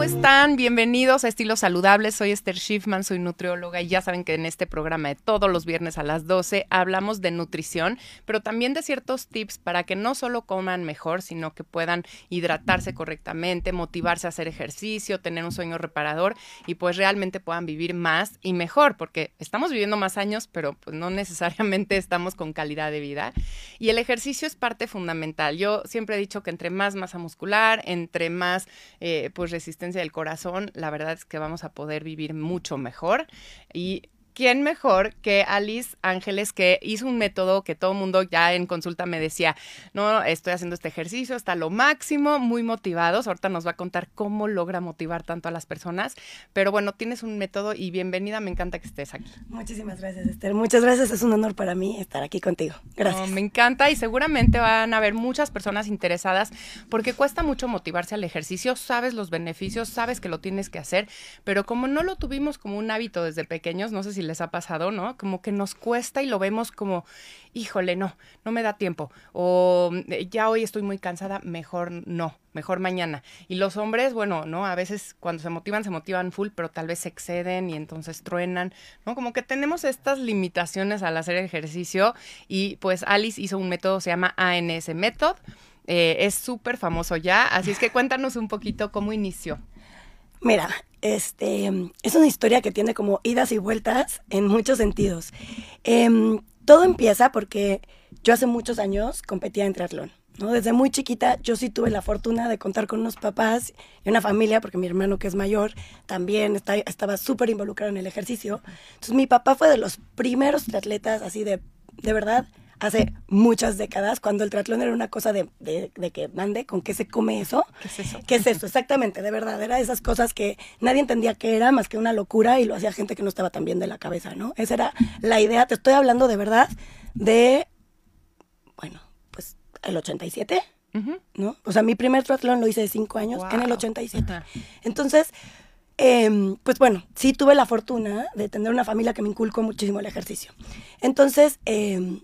¿cómo están? Bienvenidos a Estilos Saludables. Soy Esther Schiffman, soy nutrióloga y ya saben que en este programa de todos los viernes a las 12 hablamos de nutrición, pero también de ciertos tips para que no solo coman mejor, sino que puedan hidratarse correctamente, motivarse a hacer ejercicio, tener un sueño reparador y pues realmente puedan vivir más y mejor, porque estamos viviendo más años, pero pues no necesariamente estamos con calidad de vida. Y el ejercicio es parte fundamental. Yo siempre he dicho que entre más masa muscular, entre más eh, pues resistencia del corazón, la verdad es que vamos a poder vivir mucho mejor y ¿quién mejor que Alice Ángeles, que hizo un método que todo el mundo ya en consulta me decía, no, estoy haciendo este ejercicio hasta lo máximo, muy motivados. Ahorita nos va a contar cómo logra motivar tanto a las personas. Pero bueno, tienes un método y bienvenida, me encanta que estés aquí. Muchísimas gracias, Esther. Muchas gracias, es un honor para mí estar aquí contigo. Gracias. me encanta y seguramente van a haber muchas personas interesadas porque cuesta mucho motivarse al ejercicio, sabes los beneficios, sabes que lo tienes que hacer, pero como no lo tuvimos como un hábito desde pequeños, no sé si les ha pasado, ¿no? Como que nos cuesta y lo vemos como, híjole, no, no me da tiempo. O ya hoy estoy muy cansada, mejor no, mejor mañana. Y los hombres, bueno, ¿no? A veces cuando se motivan, se motivan full, pero tal vez se exceden y entonces truenan, ¿no? Como que tenemos estas limitaciones al hacer ejercicio y pues Alice hizo un método, se llama ANS Method. Eh, es súper famoso ya, así es que cuéntanos un poquito cómo inició. Mira, este, es una historia que tiene como idas y vueltas en muchos sentidos. Em, todo empieza porque yo hace muchos años competía en triatlón. ¿no? Desde muy chiquita yo sí tuve la fortuna de contar con unos papás y una familia, porque mi hermano que es mayor también estaba súper involucrado en el ejercicio. Entonces mi papá fue de los primeros atletas así de, de verdad, hace muchas décadas, cuando el triatlón era una cosa de, que mande, ¿con qué se come eso? ¿Qué es eso? ¿Qué es eso? Exactamente, de verdad, era esas cosas que nadie entendía que era más que una locura y lo hacía gente que no estaba tan bien de la cabeza, ¿no? Esa era la idea, te estoy hablando de verdad de, bueno, pues el 87, ¿no? O sea, mi primer triatlón lo hice de cinco años en el 87. Entonces... Em, pues bueno, sí tuve la fortuna de tener una familia que me inculcó muchísimo el ejercicio. Entonces, eh,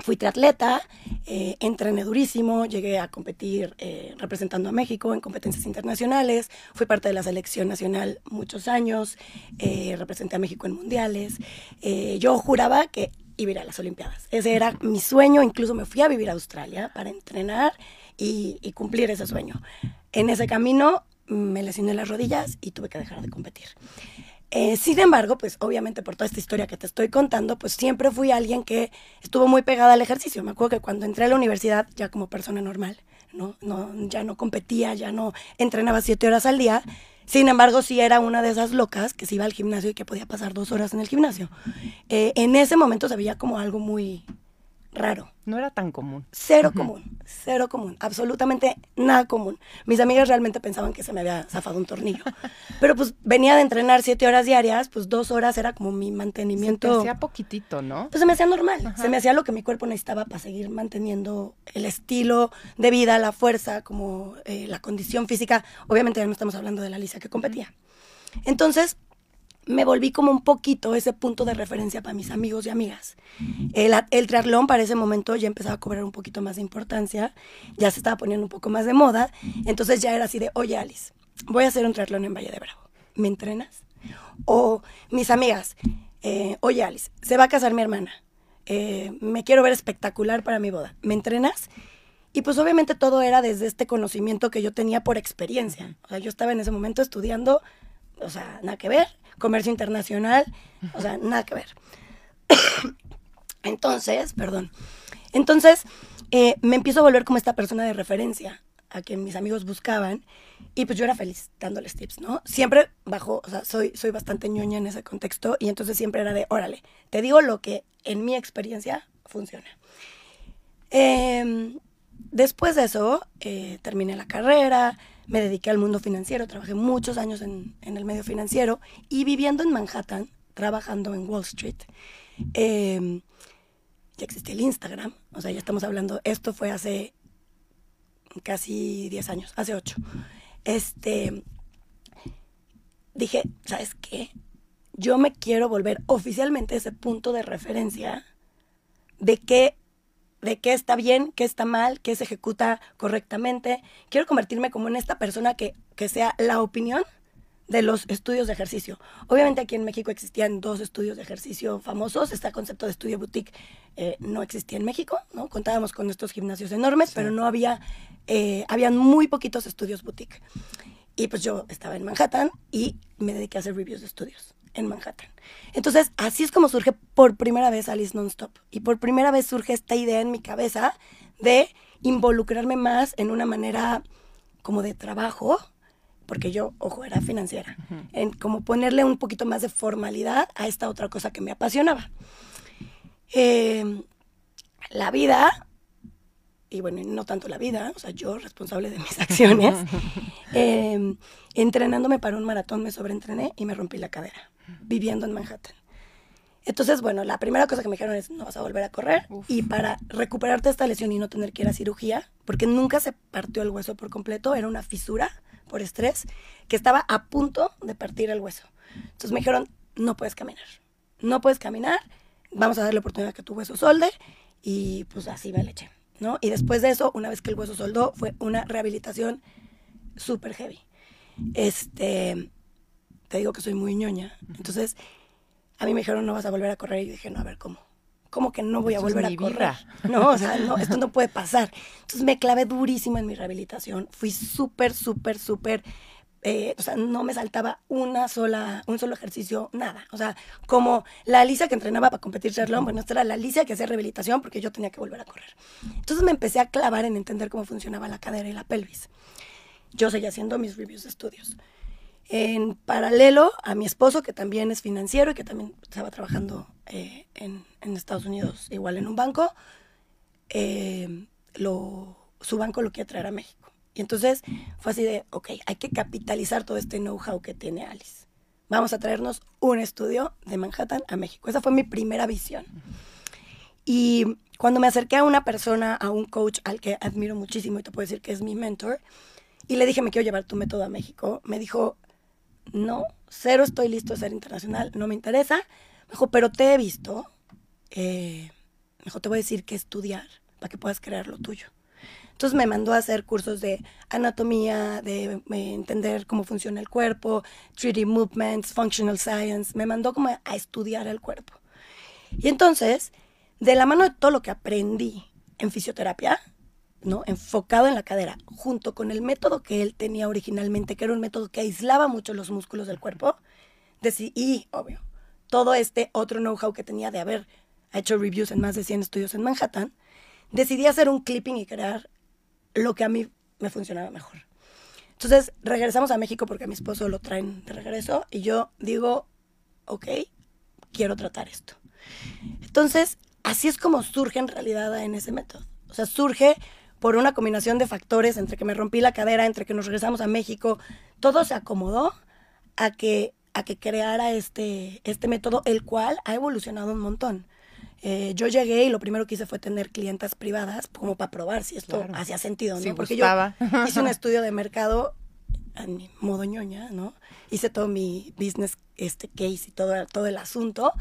Fui triatleta, eh, entrené durísimo, llegué a competir eh, representando a México en competencias internacionales, fui parte de la selección nacional muchos años, eh, representé a México en mundiales. yo juraba que iba a ir a las Olimpiadas. Ese era mi sueño, incluso me fui a vivir a Australia para entrenar y, y cumplir ese sueño. En ese camino me lesioné las rodillas y tuve que dejar de competir. Eh, sin embargo, pues obviamente por toda esta historia que te estoy contando, pues siempre fui alguien que estuvo muy pegada al ejercicio. Me acuerdo que cuando entré a la universidad, ya como persona normal, ¿no? no ya no competía, ya no entrenaba siete horas al día. Sin embargo, sí era una de esas locas que se iba al gimnasio y que podía pasar dos horas en el gimnasio. Eh, en ese momento se veía como algo muy, raro. No era tan común. Cero común, cero común, absolutamente nada común. Mis amigas realmente pensaban que se me había zafado un tornillo. Pero pues venía de entrenar siete horas diarias, pues dos horas era como mi mantenimiento. Se hacía poquitito, ¿no? Pues se me hacía normal, se me hacía lo que mi cuerpo necesitaba para seguir manteniendo el estilo de vida, la fuerza, como eh, la condición física. Obviamente ya no estamos hablando de la Alicia que competía. Entonces, me volví como un poquito ese punto de referencia para mis amigos y amigas. El, el, triatlón para ese momento ya empezaba a cobrar un poquito más de importancia, ya se estaba poniendo un poco más de moda, entonces ya era así de, oye Alice, voy a hacer un triatlón en Valle de Bravo, ¿me entrenas? O mis amigas, eh, oye Alice, se va a casar mi hermana, eh, me quiero ver espectacular para mi boda, ¿me entrenas? Y pues obviamente todo era desde este conocimiento que yo tenía por experiencia. O sea, yo estaba en ese momento estudiando, o sea, nada que ver, comercio internacional, o sea, nada que ver. Entonces, perdón. Entonces, eh, me empiezo a volver como esta persona de referencia a quien mis amigos buscaban y pues yo era feliz dándoles tips, ¿no? Siempre bajo, o sea, soy, soy bastante ñoña en ese contexto y entonces siempre era de, órale, te digo lo que en mi experiencia funciona. Em, después de eso, eh, terminé la carrera, me dediqué al mundo financiero, trabajé muchos años en, el medio financiero y viviendo en Manhattan, trabajando en Wall Street, em, ya existía el Instagram, o sea, ya estamos hablando, esto fue hace casi 10 años, hace 8. Este, dije, ¿sabes qué? Yo me quiero volver oficialmente ese punto de referencia de qué de qué está bien, qué está mal, qué se ejecuta correctamente. Quiero convertirme como en esta persona que, que sea la opinión de los estudios de ejercicio. Obviamente aquí en México existían dos estudios de ejercicio famosos. Este concepto de estudio boutique eh, no existía en México, ¿no? Contábamos con estos gimnasios enormes, pero no había, eh, habían muy poquitos estudios boutique. Y pues yo estaba en Manhattan y me dediqué a hacer reviews de estudios en Manhattan. Entonces, así es como surge por primera vez Alice Nonstop. Y por primera vez surge esta idea en mi cabeza de involucrarme más en una manera como de trabajo, porque yo, ojo, era financiera, en como ponerle un poquito más de formalidad a esta otra cosa que me apasionaba. Em, la vida, y bueno, no tanto la vida, o sea, yo responsable de mis acciones, em, entrenándome para un maratón me sobreentrené y me rompí la cadera, viviendo en Manhattan. Entonces, bueno, la primera cosa que me dijeron es, no vas a volver a correr. Y para recuperarte esta lesión y no tener que ir a cirugía, porque nunca se partió el hueso por completo, era una fisura por estrés, que estaba a punto de partir el hueso. Entonces me dijeron, no puedes caminar, no puedes caminar, vamos a darle oportunidad que tu hueso solde y pues así me le eché, ¿no? Y después de eso, una vez que el hueso soldó, fue una rehabilitación súper heavy. Este, te digo que soy muy ñoña, entonces a mí me dijeron, no vas a volver a correr y dije, no, a ver, ¿cómo? ¿cómo que no voy a volver a correr? No, o sea, no, esto no puede pasar. Entonces me clavé durísimo en mi rehabilitación. Fui súper, súper, súper eh, o sea, no me saltaba una sola, un solo ejercicio, nada. O sea, como la Alicia que entrenaba para competir triatlón, bueno, esta era la Alicia que hacía rehabilitación porque yo tenía que volver a correr. Entonces me empecé a clavar en entender cómo funcionaba la cadera y la pelvis. Yo seguía haciendo mis reviews de estudios en paralelo a mi esposo, que también es financiero y que también estaba trabajando eh, en, Estados Unidos, igual en un banco, eh, lo, su banco lo quiere traer a México. Y entonces fue así de, ok, hay que capitalizar todo este know-how que tiene Alice. Vamos a traernos un estudio de Manhattan a México. Esa fue mi primera visión. Y cuando me acerqué a una persona, a un coach al que admiro muchísimo y te puedo decir que es mi mentor, y le dije, me quiero llevar tu método a México, me dijo, no, cero estoy listo a ser internacional, no me interesa. Me dijo, pero te he visto. Eh, me dijo, te voy a decir qué estudiar para que puedas crear lo tuyo. Entonces me mandó a hacer cursos de anatomía, de, entender cómo funciona el cuerpo, 3D movements, functional science. Me mandó como a estudiar el cuerpo. Y entonces, de la mano de todo lo que aprendí en fisioterapia, ¿no? enfocado en la cadera, junto con el método que él tenía originalmente, que era un método que aislaba mucho los músculos del cuerpo, y, obvio, todo este otro know-how que tenía de haber hecho reviews en más de 100 estudios en Manhattan, decidí hacer un clipping y crear lo que a mí me funcionaba mejor. Entonces regresamos a México porque a mi esposo lo traen de regreso y yo digo, ok, quiero tratar esto. Entonces, así es como surge en realidad en ese método. O sea, surge por una combinación de factores, entre que me rompí la cadera, entre que nos regresamos a México, todo se acomodó a que, a que creara este, este método, el cual ha evolucionado un montón. Eh, yo llegué y lo primero que hice fue tener clientas privadas como para probar si esto hacía sentido, ¿no? Porque yo hice un estudio de mercado a mi modo ñoña, ¿no? Hice todo mi business este case y todo, todo el asunto.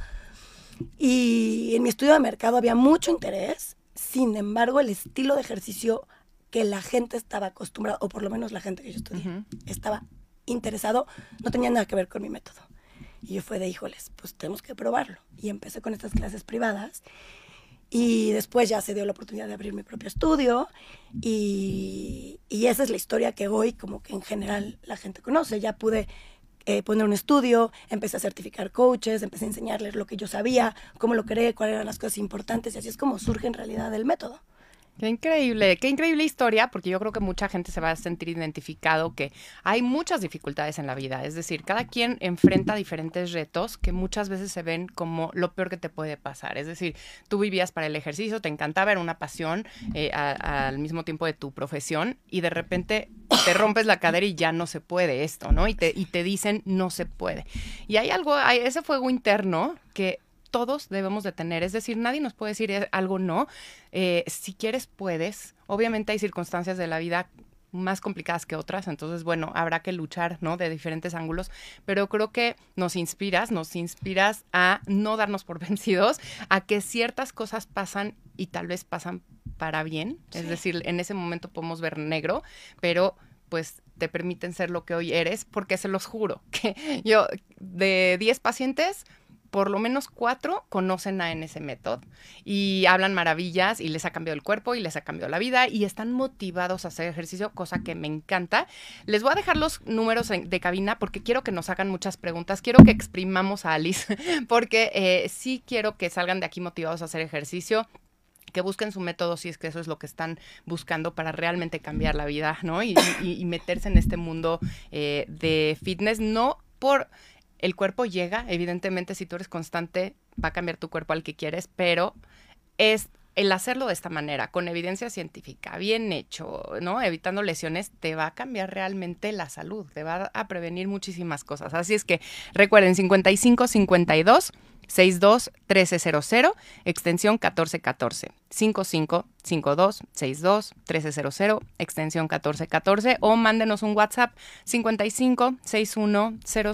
Y en mi estudio de mercado había mucho interés sin embargo, el estilo de ejercicio que la gente estaba acostumbrada, o por lo menos la gente que yo estudié, estaba interesado, no tenía nada que ver con mi método. Y yo fue de, híjoles, pues tenemos que probarlo. Y empecé con estas clases privadas. Y después ya se dio la oportunidad de abrir mi propio estudio. Y, y esa es la historia que hoy como que en general la gente conoce. Ya pude eh, poner un estudio, empecé a certificar coaches, empecé a enseñarles lo que yo sabía, cómo lo creé, cuáles eran las cosas importantes y así es como surge en realidad el método. Qué increíble, qué increíble historia, porque yo creo que mucha gente se va a sentir identificado que hay muchas dificultades en la vida, es decir, cada quien enfrenta diferentes retos que muchas veces se ven como lo peor que te puede pasar, es decir, tú vivías para el ejercicio, te encantaba, era una pasión eh, al mismo tiempo de tu profesión y de repente te rompes la cadera y ya no se puede esto, ¿no? Y te, y te dicen no se puede. Y hay algo, hay ese fuego interno que todos debemos de tener. Es decir, nadie nos puede decir eh, algo no. Eh, si quieres, puedes. Obviamente hay circunstancias de la vida más complicadas que otras, entonces bueno, habrá que luchar, ¿no? De diferentes ángulos, pero creo que nos inspiras, nos inspiras a no darnos por vencidos, a que ciertas cosas pasan y tal vez pasan para bien. Es decir, en ese momento podemos ver negro, pero pues te permiten ser lo que hoy eres, porque se los juro que yo de 10 pacientes, por lo menos cuatro conocen a NS Method y hablan maravillas y les ha cambiado el cuerpo y les ha cambiado la vida y están motivados a hacer ejercicio, cosa que me encanta. Les voy a dejar los números de cabina porque quiero que nos hagan muchas preguntas, quiero que exprimamos a Alice porque eh, sí quiero que salgan de aquí motivados a hacer ejercicio que busquen su método si es que eso es lo que están buscando para realmente cambiar la vida, ¿no? Y, meterse en este mundo eh, de fitness, no por el cuerpo llega, evidentemente si tú eres constante va a cambiar tu cuerpo al que quieres, pero es el hacerlo de esta manera, con evidencia científica, bien hecho, ¿no? Evitando lesiones, te va a cambiar realmente la salud, te va a prevenir muchísimas cosas. Así es que recuerden, 55 52 62 1300, extensión 1414. 55 52 62 1300, extensión 1414 o mándenos un WhatsApp 55 61 00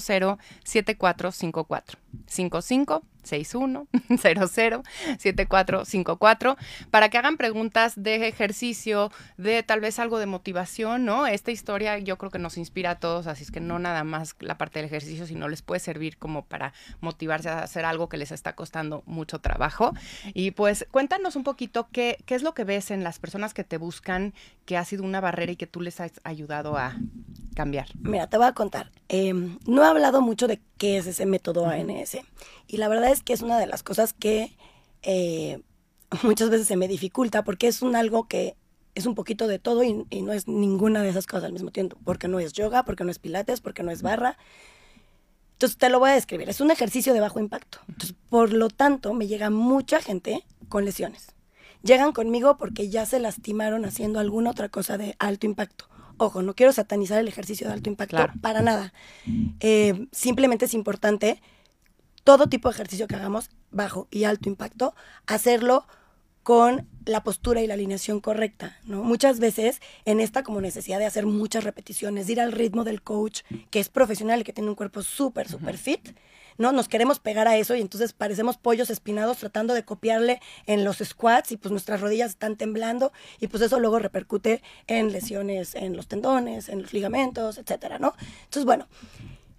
7454. 55 61 00 7454 para que hagan preguntas de ejercicio, de tal vez algo de motivación, ¿no? Esta historia yo creo que nos inspira a todos, así es que no nada más la parte del ejercicio, sino les puede servir como para motivarse a hacer algo que les está costando mucho trabajo. Y pues cuéntanos un poquito qué, qué es lo que ves en las personas que te buscan, que ha sido una barrera y que tú les has ayudado a cambiar. Mira, te voy a contar. Em, no he hablado mucho de qué es ese método ANS. Y la verdad es que es una de las cosas que eh, muchas veces se me dificulta porque es un algo que es un poquito de todo y, y, no es ninguna de esas cosas al mismo tiempo. Porque no es yoga, porque no es pilates, porque no es barra. Entonces te lo voy a describir. Es un ejercicio de bajo impacto. Entonces, por lo tanto, me llega mucha gente con lesiones. Llegan conmigo porque ya se lastimaron haciendo alguna otra cosa de alto impacto Ojo, no quiero satanizar el ejercicio de alto impacto para nada. Eh, simplemente es importante todo tipo de ejercicio que hagamos, bajo y alto impacto, hacerlo con la postura y la alineación correcta, ¿no? Muchas veces en esta como necesidad de hacer muchas repeticiones, de ir al ritmo del coach, que es profesional y que tiene un cuerpo súper, súper fit, ¿no? Nos queremos pegar a eso y entonces parecemos pollos espinados tratando de copiarle en los squats y pues nuestras rodillas están temblando y pues eso luego repercute en lesiones en los tendones, en los ligamentos, etcétera, ¿no? Entonces, bueno,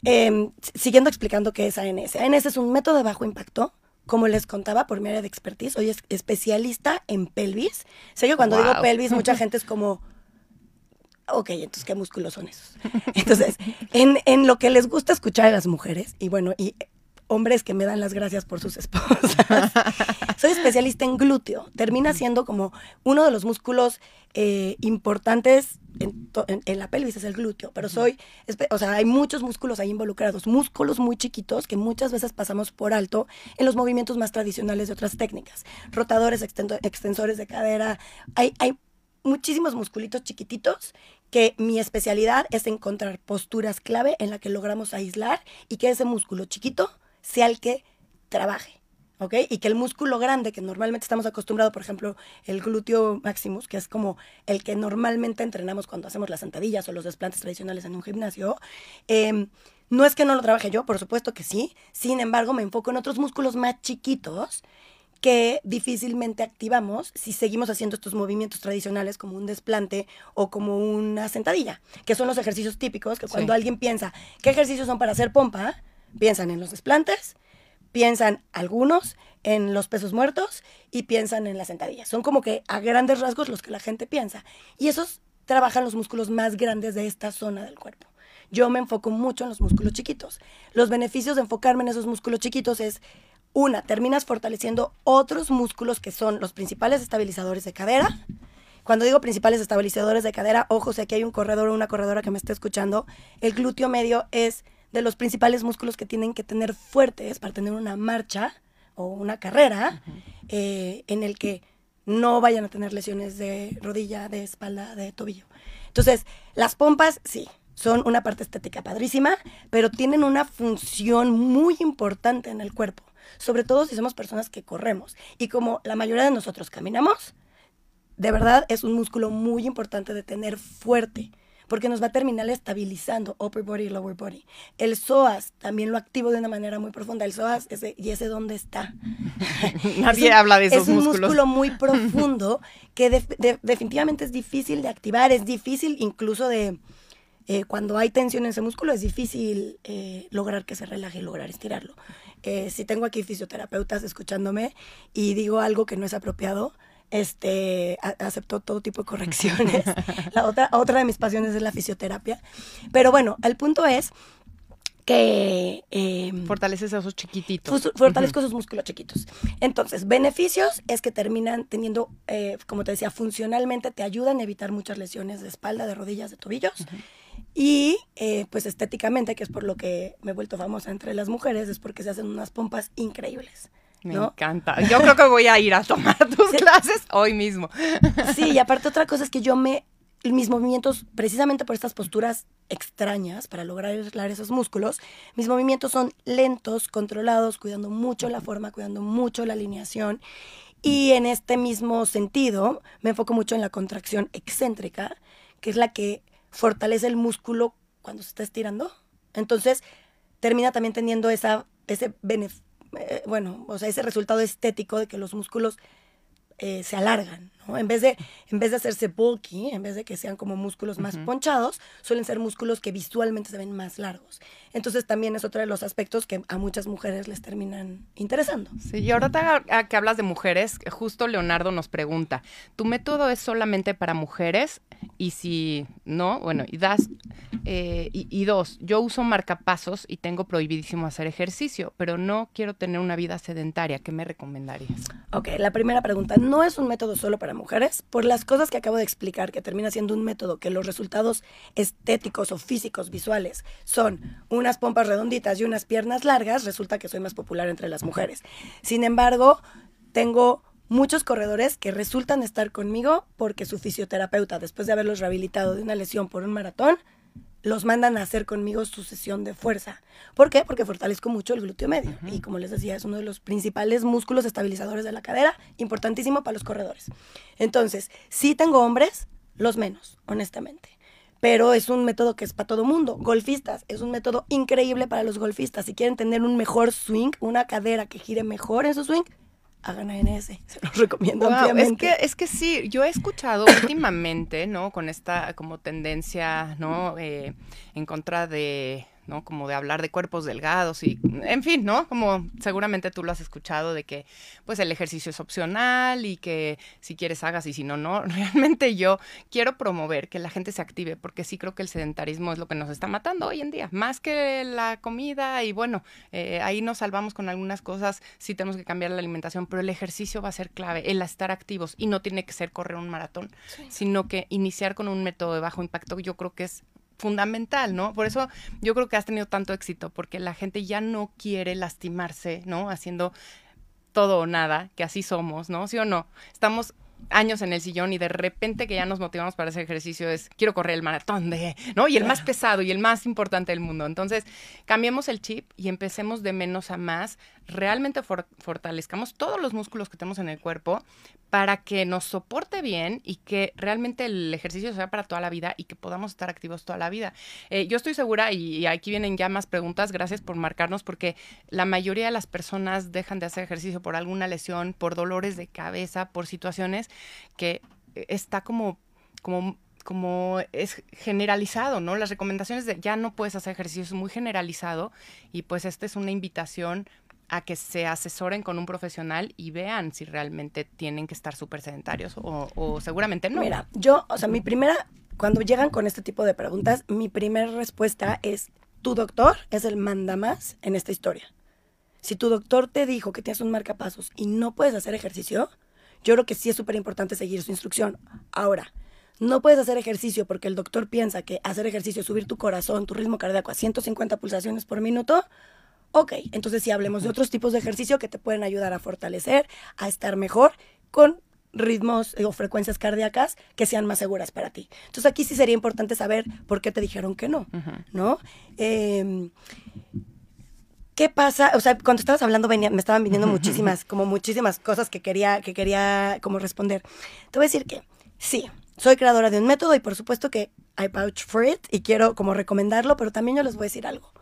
em, siguiendo explicando qué es ANS. ANS es un método de bajo impacto como les contaba por mi área de expertise, soy especialista en pelvis. Sé que cuando digo pelvis, mucha gente es como, ok, entonces, ¿qué músculos son esos? Entonces, en, en lo que les gusta escuchar a las mujeres, y bueno, y hombres que me dan las gracias por sus esposas. Soy especialista en glúteo. Termina siendo como uno de los músculos eh, importantes en, la pelvis, es el glúteo. Pero soy, o sea, hay muchos músculos ahí involucrados. Músculos muy chiquitos que muchas veces pasamos por alto en los movimientos más tradicionales de otras técnicas. Rotadores, extensores de cadera. Hay, hay muchísimos musculitos chiquititos que mi especialidad es encontrar posturas clave en la que logramos aislar y que ese músculo chiquito sea el que trabaje. ¿Ok? Y que el músculo grande que normalmente estamos acostumbrados, por ejemplo, el glúteo maximus, que es como el que normalmente entrenamos cuando hacemos las sentadillas o los desplantes tradicionales en un gimnasio, em, no es que no lo trabaje yo, por supuesto que sí, sin embargo me enfoco en otros músculos más chiquitos que difícilmente activamos si seguimos haciendo estos movimientos tradicionales como un desplante o como una sentadilla, que son los ejercicios típicos que cuando alguien piensa, ¿qué ejercicios son para hacer pompa? Piensan en los desplantes, piensan algunos en los pesos muertos y piensan en las sentadillas. Son como que a grandes rasgos los que la gente piensa. Y esos trabajan los músculos más grandes de esta zona del cuerpo. Yo me enfoco mucho en los músculos chiquitos. Los beneficios de enfocarme en esos músculos chiquitos es una, terminas fortaleciendo otros músculos que son los principales estabilizadores de cadera. Cuando digo principales estabilizadores de cadera, ojo, si aquí hay un corredor o una corredora que me esté escuchando, el glúteo medio es de los principales músculos que tienen que tener fuertes para tener una marcha o una carrera eh, en el que no vayan a tener lesiones de rodilla, de espalda, de tobillo. Entonces, las pompas, sí, son una parte estética padrísima, pero tienen una función muy importante en el cuerpo sobre todo si somos personas que corremos. Y como la mayoría de nosotros caminamos, de verdad es un músculo muy importante de tener fuerte, porque nos va a terminar estabilizando upper body y lower body. El psoas también lo activo de una manera muy profunda. El psoas, ese, ¿y ese dónde está? Nadie habla de esos Es un músculos. músculo muy profundo que def- de- definitivamente es difícil de activar, es difícil incluso de... eh, cuando hay tensión en ese músculo es difícil eh, lograr que se relaje y lograr estirarlo. Eh, si tengo aquí fisioterapeutas escuchándome y digo algo que no es apropiado, este, a- acepto todo tipo de correcciones. la otra, otra de mis pasiones es la fisioterapia. Pero bueno, el punto es que... em, Fortaleces esos chiquititos. Fortalezco esos músculos chiquitos. Entonces, beneficios es que terminan teniendo, eh, como te decía, funcionalmente te ayudan a evitar muchas lesiones de espalda, de rodillas, de tobillos. Y eh, pues estéticamente, que es por lo que me he vuelto famosa entre las mujeres, es porque se hacen unas pompas increíbles. Me ¿no? encanta. Yo creo que voy a ir a tomar tus clases hoy mismo. Sí, y aparte otra cosa es que yo me, mis movimientos, precisamente por estas posturas extrañas para lograr aislar esos músculos, mis movimientos son lentos, controlados, cuidando mucho la forma, cuidando mucho la alineación. Y en este mismo sentido, me enfoco mucho en la contracción excéntrica, que es la que fortalece el músculo cuando se está estirando. Entonces, termina también teniendo esa, ese benef- eh, bueno, o sea, ese resultado estético de que los músculos eh, se alargan, ¿no? En vez, de, en vez de hacerse bulky, en vez de que sean como músculos más ponchados, suelen ser músculos que visualmente se ven más largos. Entonces también es otro de los aspectos que a muchas mujeres les terminan interesando. Sí, y ahora que hablas de mujeres, justo Leonardo nos pregunta, ¿tu método es solamente para mujeres? Y si no, bueno, y das, eh, y, y dos, yo uso marcapasos y tengo prohibidísimo hacer ejercicio, pero no quiero tener una vida sedentaria, ¿qué me recomendarías? Ok, la primera pregunta, no es un método solo para mujeres, por las cosas que acabo de explicar, que termina siendo un método que los resultados estéticos o físicos visuales son unas pompas redonditas y unas piernas largas, resulta que soy más popular entre las mujeres. Sin embargo, tengo muchos corredores que resultan estar conmigo porque su fisioterapeuta, después de haberlos rehabilitado de una lesión por un maratón, los mandan a hacer conmigo su sesión de fuerza. ¿Por qué? Porque fortalezco mucho el glúteo medio. Y como les decía, es uno de los principales músculos estabilizadores de la cadera, importantísimo para los corredores. Entonces, sí tengo hombres, los menos, honestamente. Pero es un método que es para todo mundo. Golfistas, es un método increíble para los golfistas. Si quieren tener un mejor swing, una cadera que gire mejor en su swing, hagan ANS. Se los recomiendo Wow, es ampliamente. que, es que sí, yo he escuchado últimamente, ¿no? Con esta como tendencia, ¿no? Eh, en contra de, ¿no? Como de hablar de cuerpos delgados y, en fin, ¿no? Como seguramente tú lo has escuchado de que, pues el ejercicio es opcional y que si quieres hagas y si no, no. Realmente yo quiero promover que la gente se active porque sí creo que el sedentarismo es lo que nos está matando hoy en día, más que la comida y bueno, eh, ahí nos salvamos con algunas cosas, sí tenemos que cambiar la alimentación, pero el ejercicio va a ser clave, el estar activos y no tiene que ser correr un maratón, sino que iniciar con un método de bajo impacto yo creo que es fundamental, ¿no? Por eso yo creo que has tenido tanto éxito, porque la gente ya no quiere lastimarse, ¿no? Haciendo todo o nada, que así somos, ¿no? ¿Sí o no? Estamos años en el sillón y de repente que ya nos motivamos para ese ejercicio es quiero correr el maratón de, ¿no? Y el más pesado y el más importante del mundo. Entonces, cambiemos el chip y empecemos de menos a más, realmente for fortalezcamos todos los músculos que tenemos en el cuerpo para que nos soporte bien y que realmente el ejercicio sea para toda la vida y que podamos estar activos toda la vida. Eh, yo estoy segura, y, y, aquí vienen ya más preguntas, gracias por marcarnos, porque la mayoría de las personas dejan de hacer ejercicio por alguna lesión, por dolores de cabeza, por situaciones que está como, como como es generalizado, ¿no? Las recomendaciones de ya no puedes hacer ejercicio es muy generalizado y pues esta es una invitación a que se asesoren con un profesional y vean si realmente tienen que estar súper sedentarios o, o, seguramente no. Mira, yo, o sea, mi primera, cuando llegan con este tipo de preguntas, mi primera respuesta es, tu doctor es el mandamás en esta historia. Si tu doctor te dijo que tienes un marcapasos y no puedes hacer ejercicio, yo creo que sí es súper importante seguir su instrucción. Ahora, no puedes hacer ejercicio porque el doctor piensa que hacer ejercicio subir tu corazón, tu ritmo cardíaco a 150 pulsaciones por minuto, Ok, entonces sí hablemos de otros tipos de ejercicio que te pueden ayudar a fortalecer, a estar mejor con ritmos o frecuencias cardíacas que sean más seguras para ti. Entonces aquí sí sería importante saber por qué te dijeron que no, uh -huh. ¿no? Eh, ¿Qué pasa? O sea, cuando estabas hablando venía, me estaban viniendo muchísimas, como muchísimas cosas que quería, que quería como responder. Te voy a decir que sí, soy creadora de un método y por supuesto que I vouch for it y quiero como recomendarlo, pero también yo les voy a decir algo.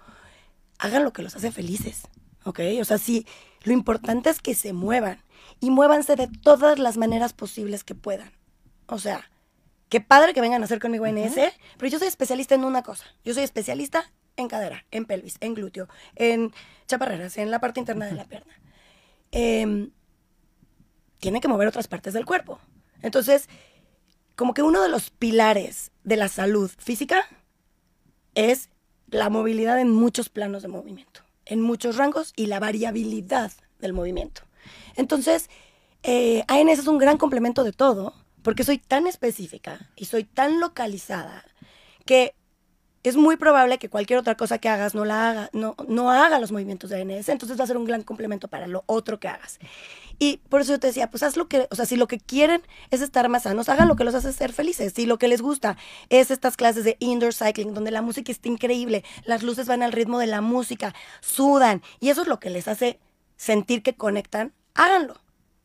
Hagan lo que los hace felices, ¿ok? O sea, sí, lo importante es que se muevan y muévanse de todas las maneras posibles que puedan. O sea, qué padre que vengan a hacer conmigo en ese, pero yo soy especialista en una cosa. Yo soy especialista en cadera, en pelvis, en glúteo, en chaparreras, en la parte interna de la pierna. Eh, tiene que mover otras partes del cuerpo. Entonces, como que uno de los pilares de la salud física es la movilidad en muchos planos de movimiento, en muchos rangos y la variabilidad del movimiento. Entonces, eh, ANS es un gran complemento de todo, porque soy tan específica y soy tan localizada que es muy probable que cualquier otra cosa que hagas no la haga, no, no haga los movimientos de ANS, entonces va a ser un gran complemento para lo otro que hagas. Y por eso yo te decía, pues haz lo que, o sea, si lo que quieren es estar más sanos, hagan lo que los hace ser felices. Si lo que les gusta es estas clases de indoor cycling, donde la música está increíble, las luces van al ritmo de la música, sudan, y eso es lo que les hace sentir que conectan, háganlo.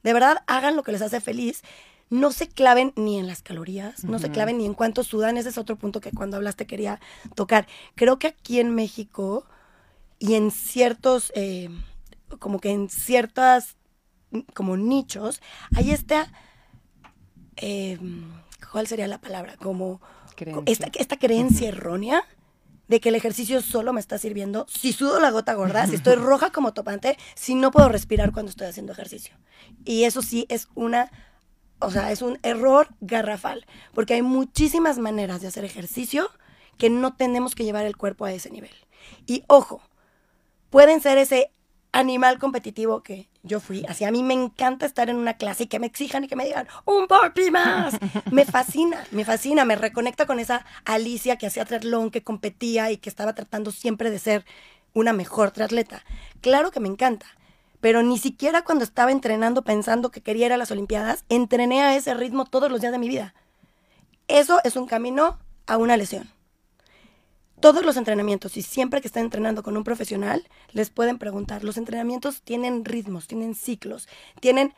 De verdad, hagan lo que les hace feliz no se claven ni en las calorías, no se claven ni en cuánto sudan. Ese es otro punto que cuando hablaste quería tocar. Creo que aquí en México y en ciertos, eh, como que en ciertas, como nichos, hay esta, eh, ¿cuál sería la palabra? Como esta, esta, creencia errónea de que el ejercicio solo me está sirviendo si sudo la gota gorda, si estoy roja como topante, si no puedo respirar cuando estoy haciendo ejercicio. Y eso sí es una o sea, es un error garrafal, porque hay muchísimas maneras de hacer ejercicio que no tenemos que llevar el cuerpo a ese nivel. Y ojo, pueden ser ese animal competitivo que yo fui. Así a mí me encanta estar en una clase y que me exijan y que me digan, un burpee más. Me fascina, me fascina, me reconecta con esa Alicia que hacía triatlón, que competía y que estaba tratando siempre de ser una mejor triatleta. Claro que me encanta pero ni siquiera cuando estaba entrenando pensando que quería ir a las Olimpiadas, entrené a ese ritmo todos los días de mi vida. Eso es un camino a una lesión. Todos los entrenamientos, y siempre que estén entrenando con un profesional, les pueden preguntar, los entrenamientos tienen ritmos, tienen ciclos, tienen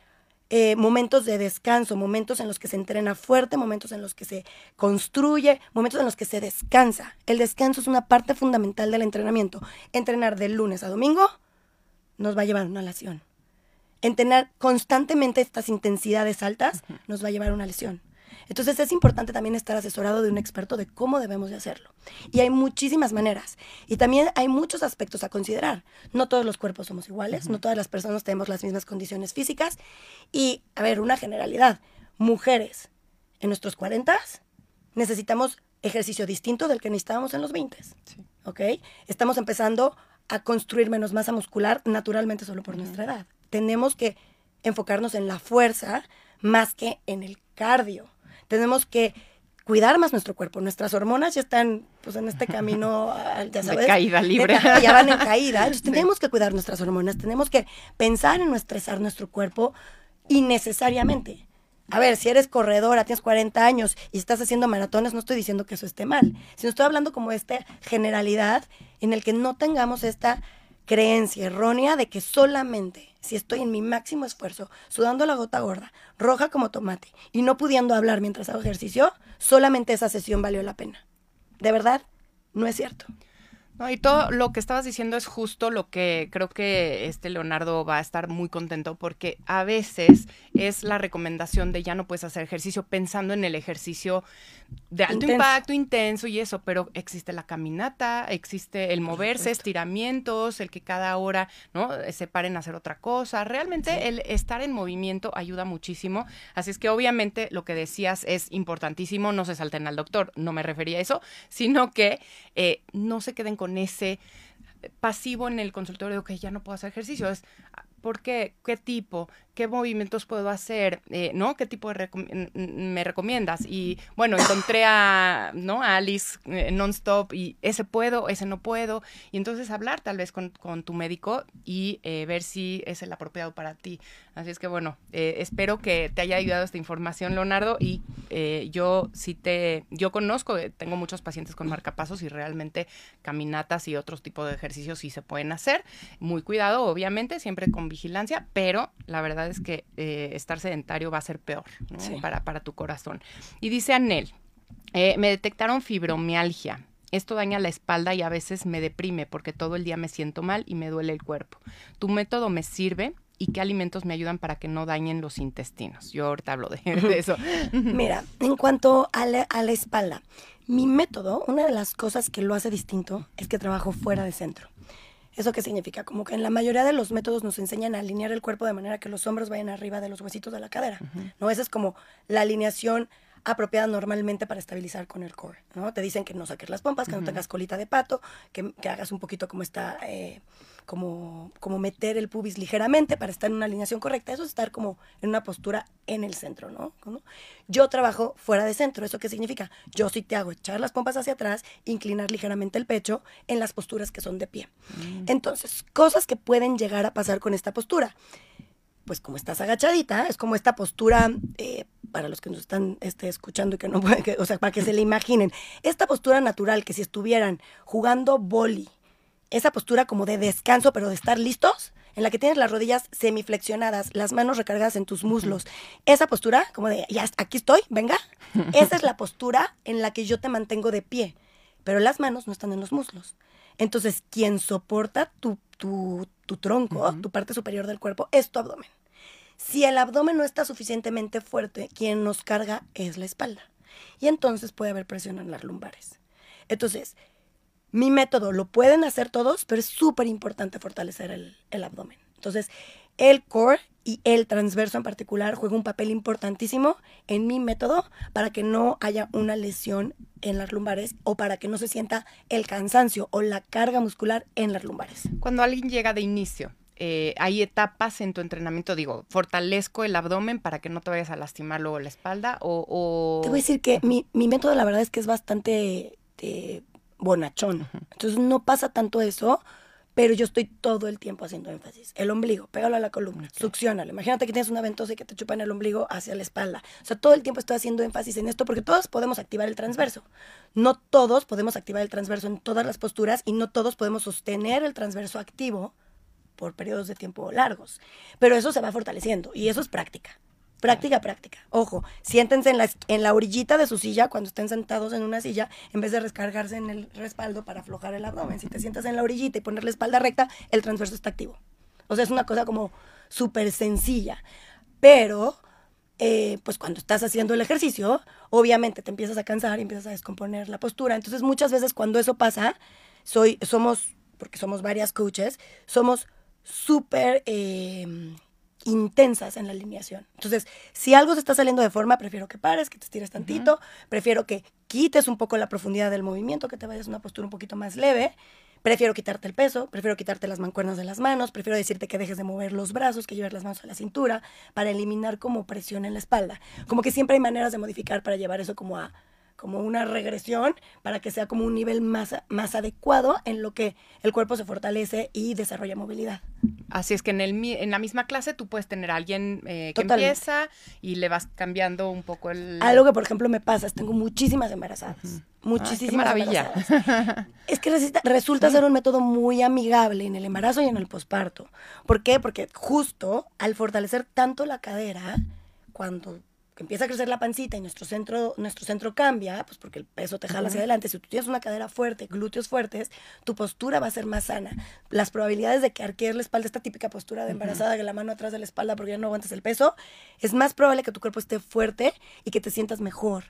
eh, momentos de descanso, momentos en los que se entrena fuerte, momentos en los que se construye, momentos en los que se descansa. El descanso es una parte fundamental del entrenamiento. Entrenar de lunes a domingo nos va a llevar a una lesión. En tener constantemente estas intensidades altas nos va a llevar a una lesión. Entonces es importante también estar asesorado de un experto de cómo debemos de hacerlo. Y hay muchísimas maneras. Y también hay muchos aspectos a considerar. No todos los cuerpos somos iguales, no todas las personas tenemos las mismas condiciones físicas. Y, a ver, una generalidad. Mujeres en nuestros 40 necesitamos ejercicio distinto del que necesitábamos en los 20. ¿Ok? Estamos empezando a construir menos masa muscular naturalmente solo por nuestra edad. Tenemos que enfocarnos en la fuerza más que en el cardio. Tenemos que cuidar más nuestro cuerpo. Nuestras hormonas ya están pues en este camino, ya sabes, de caída libre. ya van en caída. Entonces tenemos que cuidar nuestras hormonas, tenemos que pensar en no estresar nuestro cuerpo innecesariamente. A ver, si eres corredora, tienes 40 años y estás haciendo maratones, no estoy diciendo que eso esté mal, sino estoy hablando como esta generalidad en el que no tengamos esta creencia errónea de que solamente si estoy en mi máximo esfuerzo, sudando la gota gorda, roja como tomate y no pudiendo hablar mientras hago ejercicio, solamente esa sesión valió la pena. De verdad, no es cierto. No, y todo lo que estabas diciendo es justo lo que creo que este Leonardo va a estar muy contento porque a veces es la recomendación de ya no puedes hacer ejercicio pensando en el ejercicio de alto impacto, intenso y eso, pero existe la caminata, existe el moverse, estiramientos, el que cada hora, ¿no? Se paren a hacer otra cosa. Realmente el estar en movimiento ayuda muchísimo. Así es que obviamente lo que decías es importantísimo, no se salten al doctor, no me refería a eso, sino que eh, no se queden con ese pasivo en el consultorio que ya no puedo hacer ejercicio. Es, ¿Por qué? ¿Qué tipo? ¿Qué movimientos puedo hacer? Eh, ¿No? ¿Qué tipo de me recomiendas? Y bueno, encontré a, ¿no? Alice eh, Nonstop y ese puedo, ese no puedo. Y entonces hablar tal vez con, tu médico y eh, ver si es el apropiado para ti. Así es que bueno, espero que te haya ayudado esta información, Leonardo. Y yo sí te, yo conozco, tengo muchos pacientes con marcapasos y realmente caminatas y otros tipos de ejercicios sí se pueden hacer. Muy cuidado, obviamente, siempre con vigilancia, pero la verdad verdad es que eh, estar sedentario va a ser peor ¿no? Sí. para, para tu corazón. Y dice Anel, eh, me detectaron fibromialgia. Esto daña la espalda y a veces me deprime porque todo el día me siento mal y me duele el cuerpo. ¿Tu método me sirve? ¿Y qué alimentos me ayudan para que no dañen los intestinos? Yo ahorita hablo de, de eso. Mira, en cuanto a la, a la espalda, mi método, una de las cosas que lo hace distinto es que trabajo fuera de centro. ¿Eso qué significa? Como que en la mayoría de los métodos nos enseñan a alinear el cuerpo de manera que los hombros vayan arriba de los huesitos de la cadera. ¿no? Esa es como la alineación apropiada normalmente para estabilizar con el core, ¿no? Te dicen que no saques las pompas, que no tengas colita de pato, que, que hagas un poquito como esta, eh, como, como meter el pubis ligeramente para estar en una alineación correcta. Eso es estar como en una postura en el centro, ¿no? ¿no? Yo trabajo fuera de centro. ¿Eso qué significa? Yo sí te hago echar las pompas hacia atrás, inclinar ligeramente el pecho en las posturas que son de pie. Entonces, cosas que pueden llegar a pasar con esta postura pues como estás agachadita, es como esta postura, eh, para los que nos están este, escuchando y que no pueden, que- o sea, para que se le imaginen, esta postura natural que si estuvieran jugando boli, esa postura como de descanso, pero de estar listos, en la que tienes las rodillas semiflexionadas, las manos recargadas en tus muslos, esa postura como de, ya, aquí estoy, venga, esa es la postura en la que yo te mantengo de pie, pero las manos no están en los muslos. Entonces, quien soporta tu, tu, tu tronco, tu parte superior del cuerpo, es tu abdomen. Si el abdomen no está suficientemente fuerte, quien nos carga es la espalda. Y entonces puede haber presión en las lumbares. Entonces, mi método lo pueden hacer todos, pero es súper importante fortalecer el, el abdomen. Entonces, el core y el transverso en particular juega un papel importantísimo en mi método para que no haya una lesión en las lumbares o para que no se sienta el cansancio o la carga muscular en las lumbares. Cuando alguien llega de inicio, eh, hay etapas en tu entrenamiento, digo, fortalezco el abdomen para que no te vayas a lastimar luego la espalda o... o- Te voy a decir que mi, mi método la verdad es que es bastante eh, bonachón. Entonces no pasa tanto eso, pero yo estoy todo el tiempo haciendo énfasis. El ombligo, pégalo a la columna, succionalo. Imagínate que tienes una ventosa y que te chupan el ombligo hacia la espalda. O sea, todo el tiempo estoy haciendo énfasis en esto porque todos podemos activar el transverso. No todos podemos activar el transverso en todas las posturas y no todos podemos sostener el transverso activo por periodos de tiempo largos. Pero eso se va fortaleciendo y eso es práctica. Práctica, práctica. Ojo, siéntense en la, en la orillita de su silla cuando estén sentados en una silla en vez de descargarse en el respaldo para aflojar el abdomen. Si te sientas en la orillita y poner la espalda recta, el transverso está activo. O sea, es una cosa como súper sencilla. Pero, eh, pues cuando estás haciendo el ejercicio, obviamente te empiezas a cansar y empiezas a descomponer la postura. Entonces, muchas veces cuando eso pasa, soy, somos, porque somos varias coaches, somos súper eh, intensas en la alineación. Entonces, si algo se está saliendo de forma, prefiero que pares, que te estires tantito, prefiero que quites un poco la profundidad del movimiento, que te vayas a una postura un poquito más leve. Prefiero quitarte el peso, prefiero quitarte las mancuernas de las manos, prefiero decirte que dejes de mover los brazos, que lleves las manos a la cintura, para eliminar como presión en la espalda. Como que siempre hay maneras de modificar para llevar eso como a como una regresión para que sea como un nivel más, más adecuado en lo que el cuerpo se fortalece y desarrolla movilidad. Así es que en, el, en la misma clase tú puedes tener a alguien eh, que Totalmente. empieza y le vas cambiando un poco el... Algo que, por ejemplo, me pasa es tengo muchísimas embarazadas. Muchísimas maravilla. embarazadas. Es que resulta, resulta ser un método muy amigable en el embarazo y en el posparto. ¿Por qué? Porque justo al fortalecer tanto la cadera, cuando empieza a crecer la pancita y nuestro centro, nuestro centro cambia, pues porque el peso te jala hacia adelante. Si tú tienes una cadera fuerte, glúteos fuertes, tu postura va a ser más sana. Las probabilidades de que arquees la espalda, esta típica postura de embarazada, que la mano atrás de la espalda porque ya no aguantas el peso, es más probable que tu cuerpo esté fuerte y que te sientas mejor.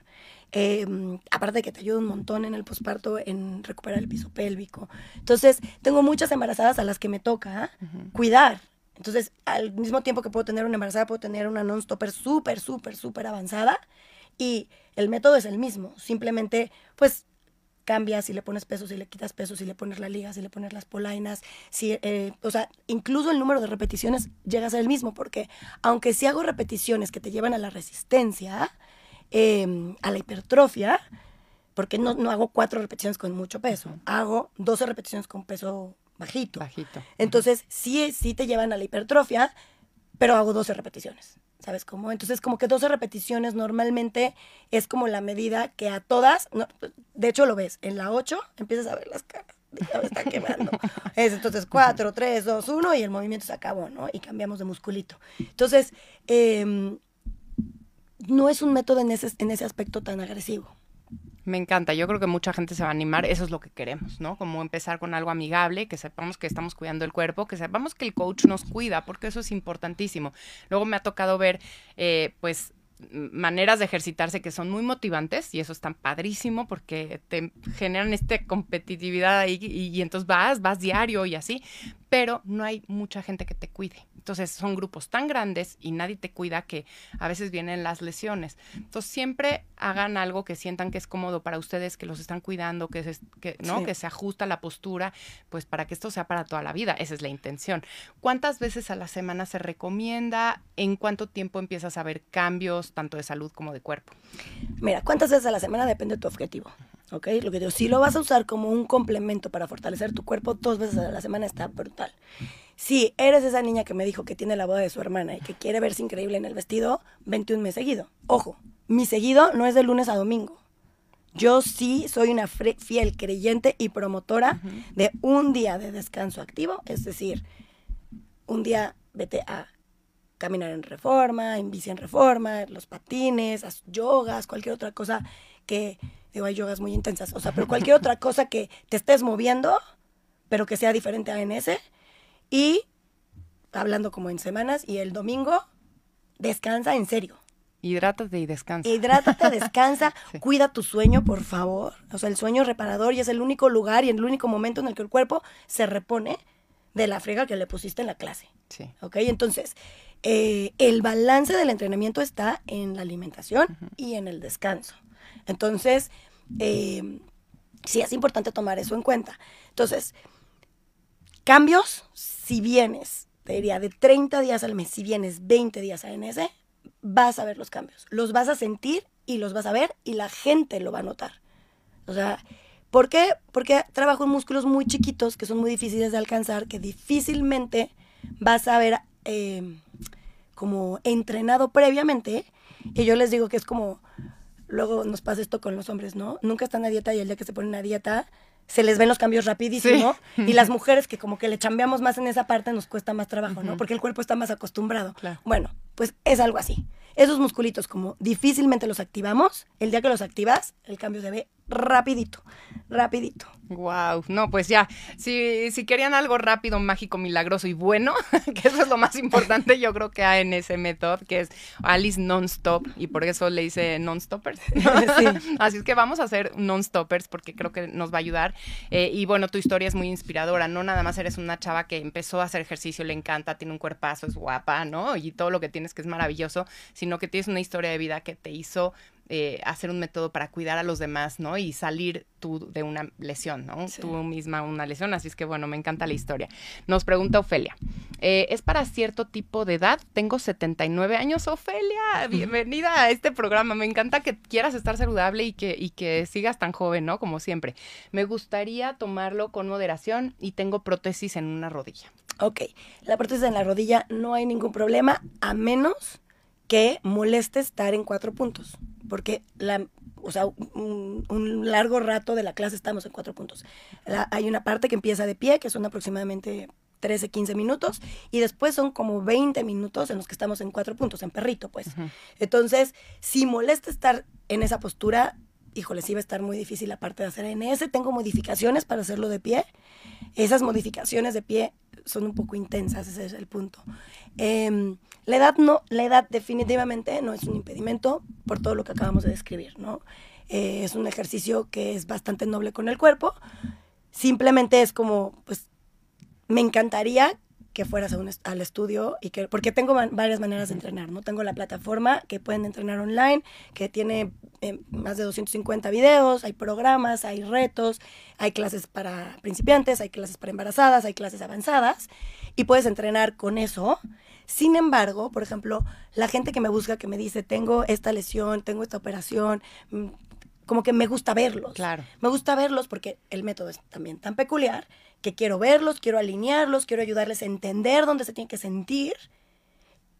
Eh, aparte de que te ayuda un montón en el posparto en recuperar el piso pélvico. Entonces, tengo muchas embarazadas a las que me toca cuidar. Entonces, al mismo tiempo que puedo tener una embarazada, puedo tener una non-stopper súper, súper, súper avanzada. Y el método es el mismo. Simplemente, pues, cambias si le pones peso, si le quitas peso, si le pones la liga, si le pones las polainas. Si, eh, o sea, incluso el número de repeticiones llega a ser el mismo. Porque aunque si hago repeticiones que te llevan a la resistencia, eh, a la hipertrofia, porque no, no hago cuatro repeticiones con mucho peso, hago 12 repeticiones con peso bajito. Bajito. Entonces, sí, sí te llevan a la hipertrofia, pero hago 12 repeticiones. ¿Sabes cómo? Entonces, como que 12 repeticiones normalmente es como la medida que a todas, no, de hecho lo ves, en la 8 empiezas a ver las caras. me está quemando. Es entonces 4, 3, 2, 1 y el movimiento se acabó, ¿no? Y cambiamos de musculito. Entonces, em, no es un método en ese, en ese aspecto tan agresivo. Me encanta, yo creo que mucha gente se va a animar, eso es lo que queremos, ¿no? Como empezar con algo amigable, que sepamos que estamos cuidando el cuerpo, que sepamos que el coach nos cuida, porque eso es importantísimo. Luego me ha tocado ver, eh, pues, maneras de ejercitarse que son muy motivantes y eso es tan padrísimo porque te generan esta competitividad ahí y, y entonces vas, vas diario y así, pero no hay mucha gente que te cuide. Entonces son grupos tan grandes y nadie te cuida que a veces vienen las lesiones. Entonces siempre hagan algo que sientan que es cómodo para ustedes, que los están cuidando, que se, que, ¿no? que se ajusta la postura, pues para que esto sea para toda la vida. Esa es la intención. ¿Cuántas veces a la semana se recomienda? ¿En cuánto tiempo empiezas a ver cambios, tanto de salud como de cuerpo? Mira, ¿cuántas veces a la semana depende de tu objetivo? ¿ok? Lo que digo, si lo vas a usar como un complemento para fortalecer tu cuerpo dos veces a la semana está brutal. Si eres esa niña que me dijo que tiene la boda de su hermana y que quiere verse increíble en el vestido, 21 mes seguido. Ojo, mi seguido no es de lunes a domingo. Yo sí soy una fiel creyente y promotora de un día de descanso activo, es decir, un día vete a caminar en reforma, en bici en reforma, los patines, las yogas, cualquier otra cosa que, digo, hay yogas muy intensas, o sea, pero cualquier otra cosa que te estés moviendo, pero que sea diferente a NS, y hablando como en semanas, y el domingo descansa en serio. Hidrátate y descansa. Hidrátate, descansa, cuida tu sueño, por favor. O sea, el sueño reparador y es el único lugar y el único momento en el que el cuerpo se repone de la frega que le pusiste en la clase. Sí. ¿Ok? Entonces, eh, el balance del entrenamiento está en la alimentación y en el descanso. Entonces, eh, sí es importante tomar eso en cuenta. Entonces, cambios, si vienes, te diría, de 30 días al mes, si vienes 20 días a NS, vas a ver los cambios. Los vas a sentir y los vas a ver y la gente lo va a notar. O sea, ¿por qué? Porque trabajo en músculos muy chiquitos que son muy difíciles de alcanzar, que difícilmente vas a ver eh, como entrenado previamente. Y yo les digo que es como, luego nos pasa esto con los hombres, ¿no? Nunca están a dieta y el día que se ponen a dieta se les ven los cambios rapidísimo y las mujeres que como que le chambeamos más en esa parte nos cuesta más trabajo, ¿no? Porque el cuerpo está más acostumbrado. Bueno, pues es algo así. Esos musculitos como difícilmente los activamos, el día que los activas, el cambio se ve rapidito, rapidito. Wow, no, pues ya, si, si querían algo rápido, mágico, milagroso y bueno, que eso es lo más importante, yo creo que hay en ese método, que es Alice Non-Stop, y por eso le hice Non-Stoppers. Así es que vamos a hacer Non-Stoppers porque creo que nos va a ayudar. Eh, y bueno, tu historia es muy inspiradora, no nada más eres una chava que empezó a hacer ejercicio, le encanta, tiene un cuerpazo, es guapa, ¿no? Y todo lo que tienes que es maravilloso, sino que tienes una historia de vida que te hizo eh, hacer un método para cuidar a los demás, ¿no? Y salir tú de una lesión, ¿no? Tú misma una lesión, así es que bueno, me encanta la historia. Nos pregunta Ofelia, eh, ¿es para cierto tipo de edad? Tengo 79 años, Ofelia, bienvenida a este programa, me encanta que quieras estar saludable y que, y que sigas tan joven, ¿no? Como siempre. Me gustaría tomarlo con moderación y tengo prótesis en una rodilla. Ok, la prótesis en la rodilla no hay ningún problema, a menos que moleste estar en cuatro puntos, porque la, o sea, un, largo rato de la clase estamos en cuatro puntos. hay una parte que empieza de pie, que son aproximadamente 13, 15 minutos, y después son como 20 minutos en los que estamos en cuatro puntos, en perrito, pues. Entonces, si molesta estar en esa postura, híjole, sí va a estar muy difícil la parte de hacer NS. Tengo modificaciones para hacerlo de pie. Esas modificaciones de pie son un poco intensas, ese es el punto. Em, la edad no, la edad definitivamente no es un impedimento por todo lo que acabamos de describir, ¿no? Eh, es un ejercicio que es bastante noble con el cuerpo. Simplemente es como, pues, me encantaría que fueras al estudio y que porque tengo varias maneras de entrenar, ¿no? Tengo la plataforma que pueden entrenar online, que tiene eh, más de 250 videos, hay programas, hay retos, hay clases para principiantes, hay clases para embarazadas, hay clases avanzadas y puedes entrenar con eso. Sin embargo, por ejemplo, la gente que me busca, que me dice, tengo esta lesión, tengo esta operación, mm, como que me gusta verlos. Claro. Me gusta verlos porque el método es también tan peculiar que quiero verlos, quiero alinearlos, quiero ayudarles a entender dónde se tienen que sentir.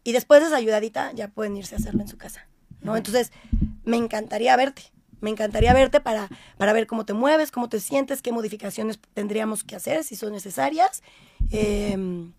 Y después de esa ayudadita ya pueden irse a hacerlo en su casa, ¿no? Entonces, me encantaría verte. Me encantaría verte para, para ver cómo te mueves, cómo te sientes, qué modificaciones tendríamos que hacer si son necesarias. Em,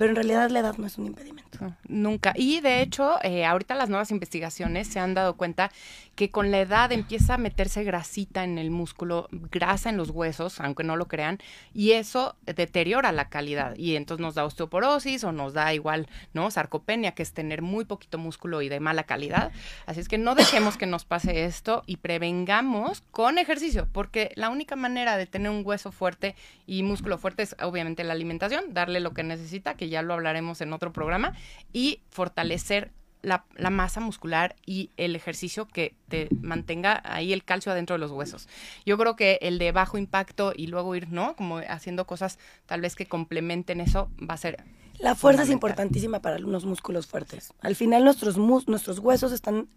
pero en realidad la edad no es un impedimento. nunca. Y de hecho, eh, ahorita las nuevas investigaciones se han dado cuenta que con la edad empieza a meterse grasita en el músculo, grasa en los huesos, aunque no lo crean, y eso deteriora la calidad. Y entonces nos da osteoporosis o nos da igual, ¿no? Sarcopenia, que es tener muy poquito músculo y de mala calidad. Así es que no dejemos que nos pase esto y prevengamos con ejercicio, porque la única manera de tener un hueso fuerte y músculo fuerte es obviamente la alimentación, darle lo que necesita, que ya lo hablaremos en otro programa, y fortalecer la, masa muscular y el ejercicio que te mantenga ahí el calcio adentro de los huesos. Yo creo que el de bajo impacto y luego ir, ¿no? Como haciendo cosas tal vez que complementen eso va a ser... La fuerza es importantísima para unos músculos fuertes. Al final nuestros, nuestros huesos están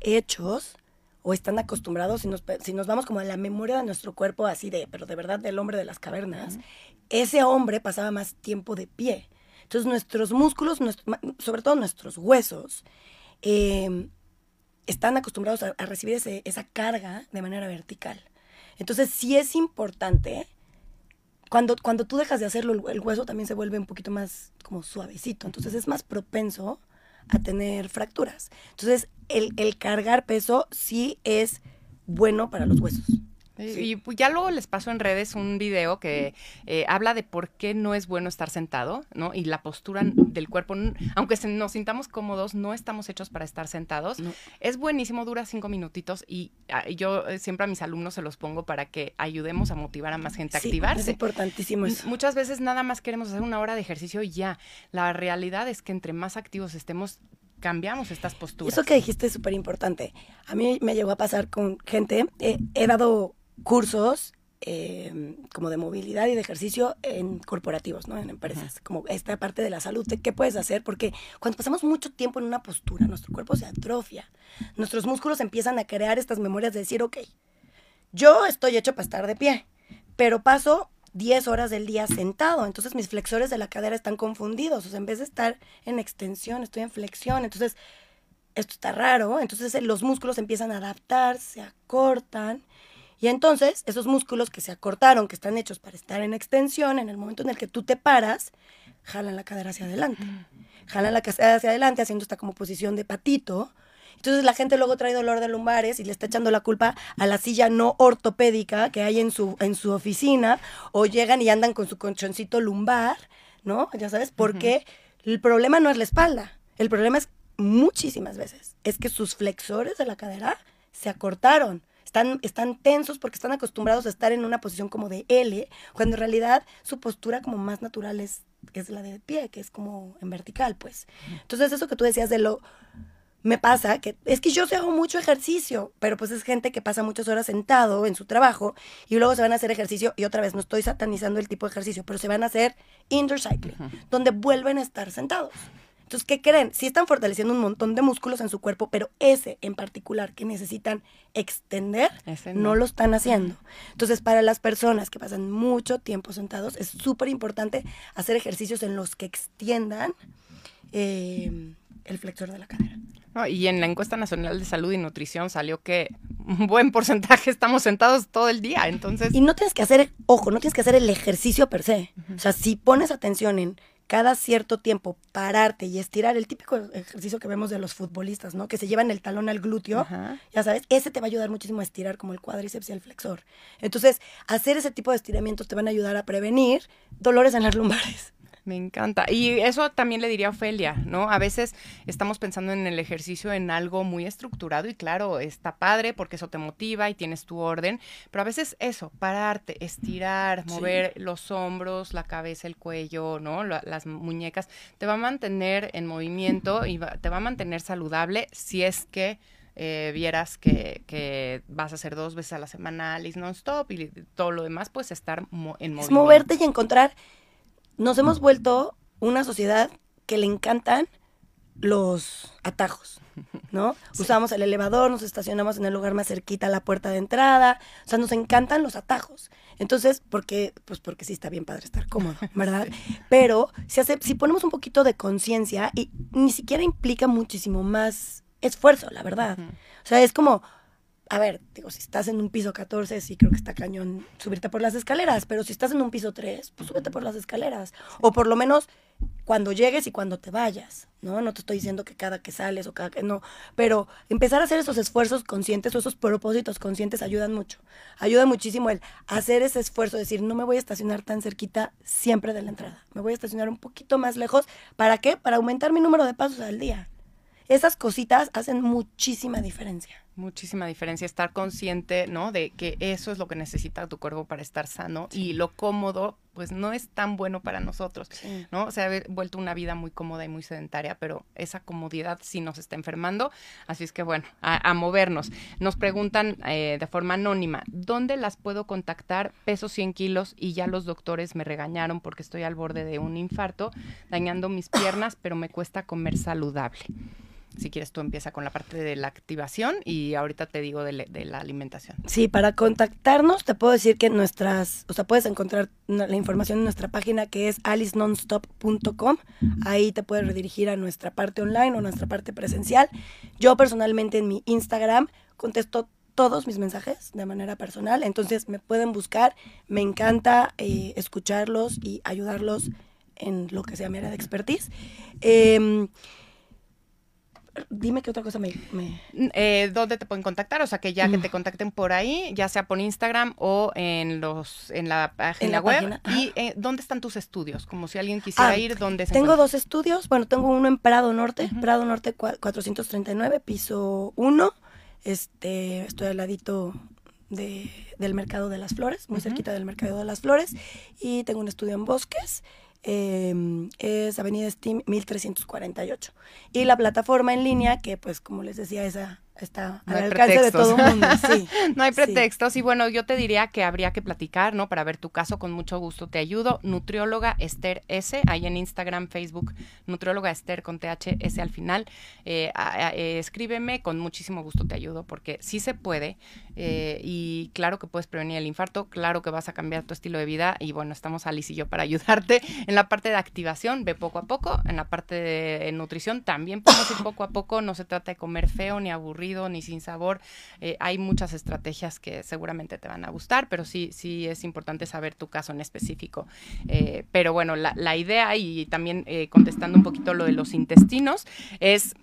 hechos o están acostumbrados, si nos, si nos vamos como a la memoria de nuestro cuerpo así de, pero de verdad del hombre de las cavernas, ese hombre pasaba más tiempo de pie. Entonces nuestros músculos, sobre todo nuestros huesos, em, están acostumbrados a, recibir esa carga de manera vertical. Entonces sí es importante, cuando, cuando tú dejas de hacerlo, el, hueso también se vuelve un poquito más como suavecito, entonces es más propenso a tener fracturas. Entonces el, el cargar peso sí es bueno para los huesos. Y pues ya luego les paso en redes un video que eh, habla de por qué no es bueno estar sentado, ¿no? Y la postura del cuerpo, aunque nos sintamos cómodos, no estamos hechos para estar sentados. Es buenísimo, dura cinco minutitos y ah, yo eh, siempre a mis alumnos se los pongo para que ayudemos a motivar a más gente a activarse. Es importantísimo eso. Muchas veces nada más queremos hacer una hora de ejercicio y ya. La realidad es que entre más activos estemos, cambiamos estas posturas. Eso que dijiste es súper importante. A mí me llegó a pasar con gente, he dado cursos em, como de movilidad y de ejercicio en corporativos, ¿no? En empresas, como esta parte de la salud, ¿qué puedes hacer? Porque cuando pasamos mucho tiempo en una postura, nuestro cuerpo se atrofia, nuestros músculos empiezan a crear estas memorias de decir, ok, yo estoy hecho para estar de pie, pero paso 10 horas del día sentado, entonces mis flexores de la cadera están confundidos, o sea, en vez de estar en extensión, estoy en flexión, entonces esto está raro, entonces los músculos empiezan a adaptar, se acortan, y entonces, esos músculos que se acortaron, que están hechos para estar en extensión, en el momento en el que tú te paras, jalan la cadera hacia adelante. Jalan la cadera hacia adelante haciendo esta como posición de patito. Entonces la gente luego trae dolor de lumbares y le está echando la culpa a la silla no ortopédica que hay en su, en su oficina o llegan y andan con su conchoncito lumbar, ¿no? Ya sabes, porque el problema no es la espalda, el problema es muchísimas veces, es que sus flexores de la cadera se acortaron están, están tensos porque están acostumbrados a estar en una posición como de L, cuando en realidad su postura como más natural es, es la de pie, que es como en vertical, pues. Entonces eso que tú decías de lo me pasa que es que yo se hago mucho ejercicio, pero pues es gente que pasa muchas horas sentado en su trabajo y luego se van a hacer ejercicio y otra vez no estoy satanizando el tipo de ejercicio, pero se van a hacer indoor cycling, donde vuelven a estar sentados. Entonces, ¿qué creen? Sí están fortaleciendo un montón de músculos en su cuerpo, pero ese en particular que necesitan extender, no. lo están haciendo. Entonces, para las personas que pasan mucho tiempo sentados, es súper importante hacer ejercicios en los que extiendan eh, el flexor de la cadera. y en la encuesta nacional de salud y nutrición salió que un buen porcentaje estamos sentados todo el día, entonces... Y no tienes que hacer, ojo, no tienes que hacer el ejercicio per se. O sea, si pones atención en cada cierto tiempo pararte y estirar, el típico ejercicio que vemos de los futbolistas, ¿no? Que se llevan el talón al glúteo, ya sabes, ese te va a ayudar muchísimo a estirar como el cuádriceps y el flexor. Entonces, hacer ese tipo de estiramientos te van a ayudar a prevenir dolores en las lumbares. Me encanta. Y eso también le diría a Ofelia, ¿no? A veces estamos pensando en el ejercicio en algo muy estructurado y claro, está padre porque eso te motiva y tienes tu orden, pero a veces eso, pararte, estirar, mover los hombros, la cabeza, el cuello, ¿no? las muñecas, te va a mantener en movimiento y te va a mantener saludable si es que... Eh, vieras que, vas a hacer dos veces a la semana Alice non-stop y todo lo demás, pues estar en movimiento. Es moverte y encontrar nos hemos vuelto una sociedad que le encantan los atajos, ¿no? Usamos el elevador, nos estacionamos en el lugar más cerquita a la puerta de entrada, o sea, nos encantan los atajos. Entonces, porque pues porque sí está bien padre estar cómodo, ¿verdad? Pero si hace, si ponemos un poquito de conciencia y ni siquiera implica muchísimo más esfuerzo, la verdad. O sea, es como a ver, digo, si estás en un piso 14, sí creo que está cañón subirte por las escaleras, pero si estás en un piso 3, pues súbete por las escaleras. O por lo menos cuando llegues y cuando te vayas, ¿no? No te estoy diciendo que cada que sales o cada que no, pero empezar a hacer esos esfuerzos conscientes o esos propósitos conscientes ayudan mucho. Ayuda muchísimo el hacer ese esfuerzo, decir, no me voy a estacionar tan cerquita siempre de la entrada, me voy a estacionar un poquito más lejos. ¿Para qué? Para aumentar mi número de pasos al día. Esas cositas hacen muchísima diferencia. Muchísima diferencia, estar consciente, ¿no? De que eso es lo que necesita tu cuerpo para estar sano y lo cómodo, pues no es tan bueno para nosotros, ¿no? Se ha vuelto una vida muy cómoda y muy sedentaria, pero esa comodidad sí nos está enfermando, así es que bueno, a, movernos. Nos preguntan eh, de forma anónima, ¿dónde las puedo contactar? Peso 100 kilos y ya los doctores me regañaron porque estoy al borde de un infarto, dañando mis piernas, pero me cuesta comer saludable. Si quieres, tú empieza con la parte de la activación y ahorita te digo de, la alimentación. Sí, para contactarnos te puedo decir que nuestras, o sea, puedes encontrar la información en nuestra página que es alicenonstop.com. Ahí te puedes redirigir a nuestra parte online o nuestra parte presencial. Yo personalmente en mi Instagram contesto todos mis mensajes de manera personal, entonces me pueden buscar. Me encanta eh, escucharlos y ayudarlos en lo que sea mi área de expertise. Eh, dime qué otra cosa me... Eh, ¿Dónde te pueden contactar? O sea, que ya que mm. te contacten por ahí, ya sea por Instagram o en los en la página web. ¿Y eh, dónde están tus estudios? Como si alguien quisiera ah, ir, ¿dónde se Tengo dos estudios. Bueno, tengo uno en Prado Norte, Prado Norte 439, piso 1. Este, estoy al ladito de, del Mercado de las Flores, muy cerquita del Mercado de las Flores. Y tengo un estudio en Bosques Em, es Avenida Steam 1348. Y la plataforma en línea, que pues como les decía, esa está al alcance de todo el mundo. Sí, no hay pretextos. Y bueno, yo te diría que habría que platicar, ¿no? Para ver tu caso, con mucho gusto te ayudo. Nutrióloga Esther S, ahí en Instagram, Facebook, nutrióloga Esther con THS al final. Eh, eh, escríbeme, con muchísimo gusto te ayudo, porque sí se puede. Eh, y claro que puedes prevenir el infarto, claro que vas a cambiar tu estilo de vida. Y bueno, estamos Alice y yo para ayudarte. En la parte de activación, ve poco a poco. En la parte de nutrición, también podemos ir poco a poco. No se trata de comer feo ni aburrido ni sin sabor. Eh, hay muchas estrategias que seguramente te van a gustar, pero sí, sí es importante saber tu caso en específico. Eh, pero bueno, la, idea y también eh, contestando un poquito lo de los intestinos es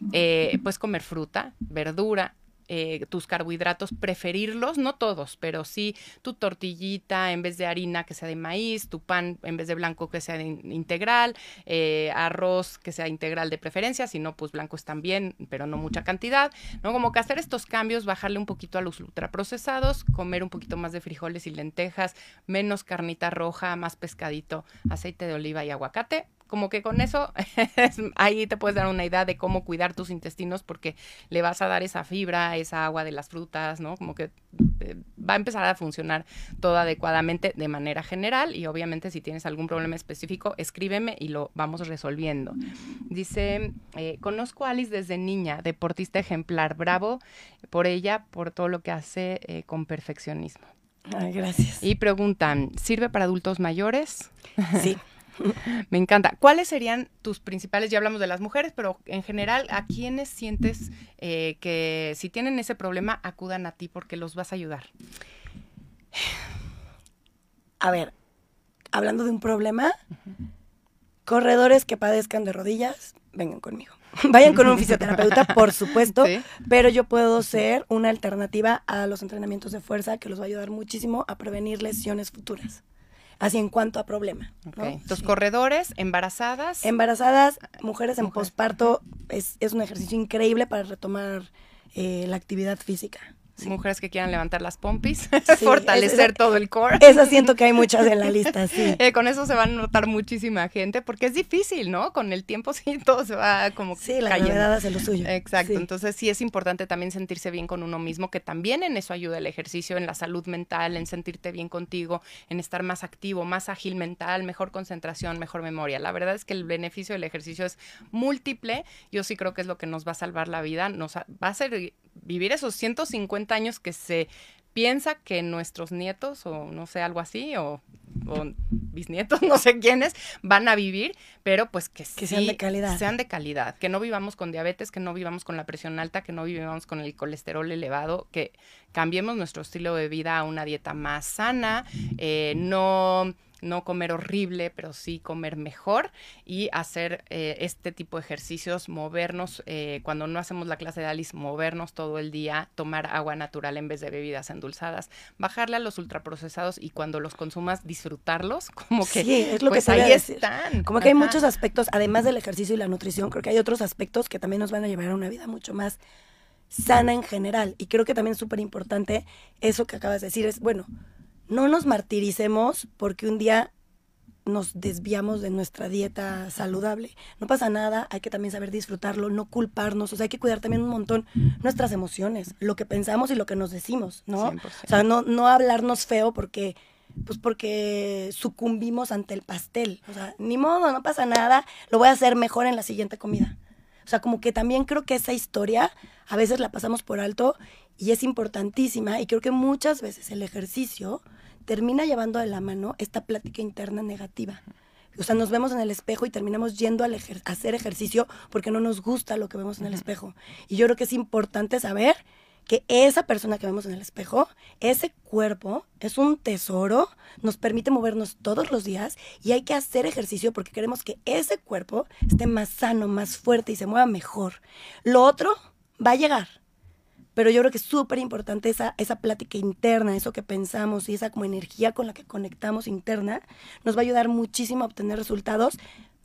pues comer fruta, verdura, eh, tus carbohidratos, preferirlos, no todos, pero sí tu tortillita en vez de harina que sea de maíz, tu pan en vez de blanco que sea integral, eh, arroz que sea integral de preferencia, si no, pues blancos también, pero no mucha cantidad, ¿no? Como que hacer estos cambios, bajarle un poquito a los ultraprocesados, comer un poquito más de frijoles y lentejas, menos carnita roja, más pescadito, aceite de oliva y aguacate, como que con eso ahí te puedes dar una idea de cómo cuidar tus intestinos porque le vas a dar esa fibra, esa agua de las frutas, ¿no? Como que eh, va a empezar a funcionar todo adecuadamente de manera general y obviamente si tienes algún problema específico, escríbeme y lo vamos resolviendo. Dice, eh, conozco a Alice desde niña, deportista ejemplar, bravo por ella, por todo lo que hace eh, con perfeccionismo. Ay, gracias. Y preguntan, ¿sirve para adultos mayores? Sí. Me encanta. ¿Cuáles serían tus principales, ya hablamos de las mujeres, pero en general, ¿a quiénes sientes eh, que si tienen ese problema acudan a ti porque los vas a ayudar? A ver, hablando de un problema, corredores que padezcan de rodillas, vengan conmigo. Vayan con un fisioterapeuta, por supuesto, pero yo puedo ser una alternativa a los entrenamientos de fuerza que los va a ayudar muchísimo a prevenir lesiones futuras así en cuanto a problema. Los corredores, embarazadas. Embarazadas, mujeres en posparto, es, es, un ejercicio increíble para retomar eh, la actividad física. Mujeres que quieran levantar las pompis, fortalecer todo el core. Eso siento que hay muchas en la lista, sí. Eh, con eso se va a notar muchísima gente, porque es difícil, ¿no? Con el tiempo sí todo se va como Sí, la novedad hace lo suyo. Exacto, entonces sí es importante también sentirse bien con uno mismo, que también en eso ayuda el ejercicio, en la salud mental, en sentirte bien contigo, en estar más activo, más ágil mental, mejor concentración, mejor memoria. La verdad es que el beneficio del ejercicio es múltiple, yo sí creo que es lo que nos va a salvar la vida, nos va a ser vivir esos 150 años que se piensa que nuestros nietos o no sé, algo así, o, bisnietos, no sé quiénes, van a vivir, pero pues que, que sean de calidad. Sean de calidad, que no vivamos con diabetes, que no vivamos con la presión alta, que no vivamos con el colesterol elevado, que cambiemos nuestro estilo de vida a una dieta más sana, eh, no no comer horrible, pero sí comer mejor y hacer eh, este tipo de ejercicios, movernos, eh, cuando no hacemos la clase de Alice, movernos todo el día, tomar agua natural en vez de bebidas endulzadas, bajarle a los ultraprocesados y cuando los consumas disfrutarlos, como que sí, es lo pues que ahí están. Como que hay muchos aspectos, además del ejercicio y la nutrición, creo que hay otros aspectos que también nos van a llevar a una vida mucho más sana en general. Y creo que también es súper importante eso que acabas de decir, es, bueno, no nos martiricemos porque un día nos desviamos de nuestra dieta saludable. No pasa nada, hay que también saber disfrutarlo, no culparnos, o sea, hay que cuidar también un montón nuestras emociones, lo que pensamos y lo que nos decimos, ¿no? O sea, no, no hablarnos feo porque pues porque sucumbimos ante el pastel. O sea, ni modo, no pasa nada, lo voy a hacer mejor en la siguiente comida. O sea, como que también creo que esa historia a veces la pasamos por alto y es importantísima y creo que muchas veces el ejercicio termina llevando de la mano esta plática interna negativa. O sea, nos vemos en el espejo y terminamos yendo a hacer ejercicio porque no nos gusta lo que vemos en el espejo. Y yo creo que es importante saber que esa persona que vemos en el espejo, ese cuerpo es un tesoro, nos permite movernos todos los días y hay que hacer ejercicio porque queremos que ese cuerpo esté más sano, más fuerte y se mueva mejor. Lo otro va a llegar, pero yo creo que es súper importante esa, esa plática interna, eso que pensamos y esa como energía con la que conectamos interna, nos va a ayudar muchísimo a obtener resultados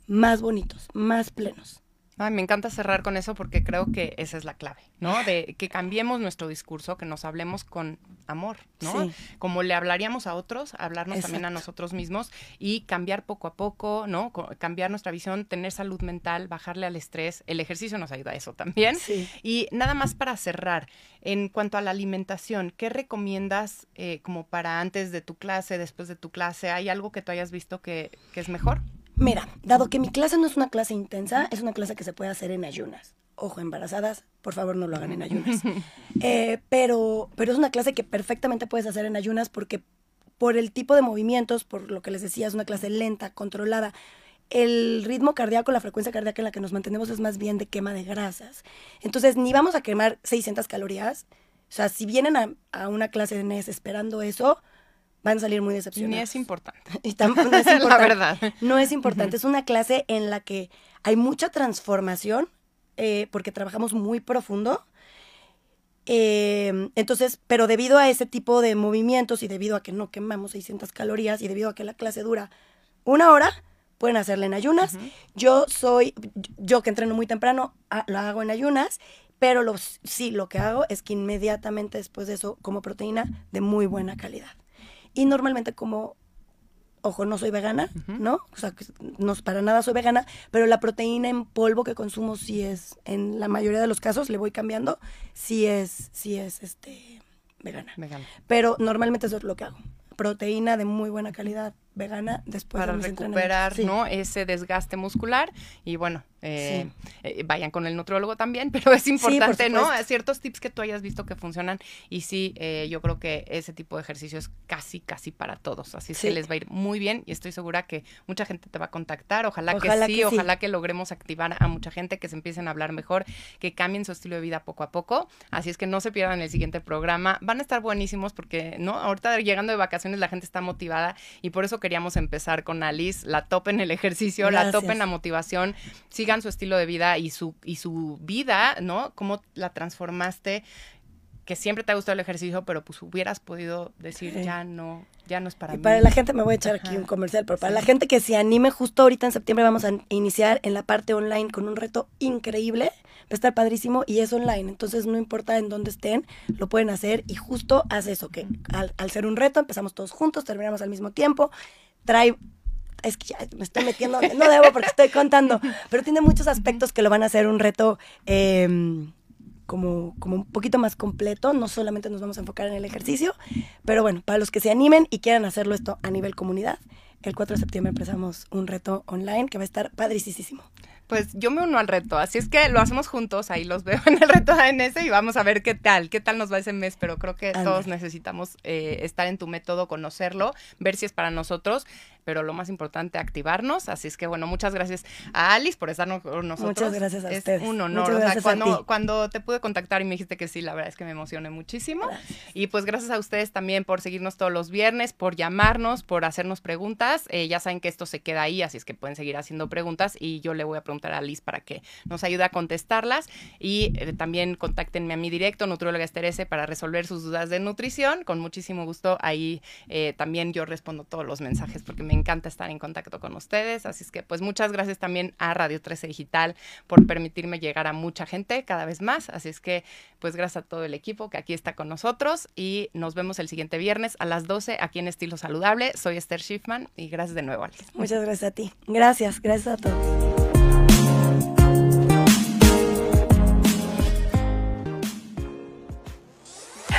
más bonitos, más plenos. Ay, me encanta cerrar con eso porque creo que esa es la clave, ¿no? De que cambiemos nuestro discurso, que nos hablemos con amor, ¿no? Como le hablaríamos a otros, hablarnos también a nosotros mismos y cambiar poco a poco, ¿no? Cambiar nuestra visión, tener salud mental, bajarle al estrés. El ejercicio nos ayuda a eso también. Y nada más para cerrar, en cuanto a la alimentación, ¿qué recomiendas eh, como para antes de tu clase, después de tu clase? ¿Hay algo que tú hayas visto que, que es mejor? Mira, dado que mi clase no es una clase intensa, es una clase que se puede hacer en ayunas. Ojo, embarazadas, por favor no lo hagan en ayunas. Eh, pero, pero es una clase que perfectamente puedes hacer en ayunas porque por el tipo de movimientos, por lo que les decía, es una clase lenta, controlada. El ritmo cardíaco, la frecuencia cardíaca en la que nos mantenemos es más bien de quema de grasas. Entonces, ni vamos a quemar 600 calorías. O sea, si vienen a, a una clase de NES esperando eso, van a salir muy decepcionados. Ni es importante. Y tampoco es importante. la verdad. No es importante. Es una clase en la que hay mucha transformación eh, porque trabajamos muy profundo. Eh, entonces, pero debido a ese tipo de movimientos y debido a que no quemamos 600 calorías y debido a que la clase dura una hora, pueden hacerla en ayunas. Yo soy, yo que entreno muy temprano, ah, lo hago en ayunas, pero sí, lo que hago es que inmediatamente después de eso como proteína de muy buena calidad. Y normalmente como, ojo, no soy vegana, ¿no? O sea, no para nada soy vegana, pero la proteína en polvo que consumo sí es, en la mayoría de los casos, le voy cambiando, sí es, sí es, este, vegana. Vegana. Pero normalmente eso es lo que hago. Proteína de muy buena calidad, vegana después para recuperar no ese desgaste muscular. Y bueno eh, eh, vayan con el nutriólogo también pero es importante no ciertos tips que tú hayas visto que funcionan. Y sí eh, yo creo que ese tipo de ejercicio es casi casi para todos. Así se les va a ir muy bien y estoy segura que mucha gente te va a contactar. Ojalá, que, sí, ojalá que logremos activar a mucha gente que se empiecen a hablar mejor que cambien su estilo de vida poco a poco. Así es que no se pierdan el siguiente programa. Van a estar buenísimos porque no ahorita llegando de vacaciones la gente está motivada y por eso queríamos empezar con Alice, la topen el ejercicio, la topen la motivación, sigan su estilo de vida y su, y su vida, ¿no? Cómo la transformaste que siempre te ha gustado el ejercicio, pero pues hubieras podido decir, ya no, ya no es para y mí. Para la gente, me voy a echar aquí un comercial, pero para la gente que se anime, justo ahorita en septiembre vamos a iniciar en la parte online con un reto increíble, va a estar padrísimo y es online, entonces no importa en dónde estén, lo pueden hacer y justo hace eso, que al, al ser un reto empezamos todos juntos, terminamos al mismo tiempo, trae es que ya me estoy metiendo, no debo porque estoy contando, pero tiene muchos aspectos que lo van a hacer un reto eh, como, como un poquito más completo, no solamente nos vamos a enfocar en el ejercicio, pero bueno, para los que se animen y quieran hacerlo esto a nivel comunidad, el 4 de septiembre empezamos un reto online que va a estar padricísimo pues yo me uno al reto. Así es que lo hacemos juntos, ahí los veo en el reto ANS y vamos a ver qué tal, qué tal nos va ese mes, pero creo que todos necesitamos eh, estar en tu método, conocerlo, ver si es para nosotros. Pero lo más importante, activarnos. Así es que bueno, muchas gracias a Alice por estar con nosotros. Muchas gracias a es ustedes. un honor. O sea, cuando, cuando te pude contactar y me dijiste que sí, la verdad es que me emocioné muchísimo. Y pues gracias a ustedes también por seguirnos todos los viernes, por llamarnos, por hacernos preguntas. Eh, ya saben que esto se queda ahí, así es que pueden seguir haciendo preguntas y yo le voy a preguntar a Alice para que nos ayude a contestarlas. Y eh, también contáctenme a mi directo, Nutrióloga Esterese, para resolver sus dudas de nutrición. Con muchísimo gusto ahí eh, también yo respondo todos los mensajes porque me encanta estar en contacto con ustedes. Así es que pues muchas gracias también a Radio 13 Digital por permitirme llegar a mucha gente cada vez más. Así es que pues gracias a todo el equipo que aquí está con nosotros y nos vemos el siguiente viernes a las 12 aquí en Estilo Saludable. Soy Esther Schiffman y gracias de nuevo, Alice. Muchas gracias a ti. Gracias, gracias a todos.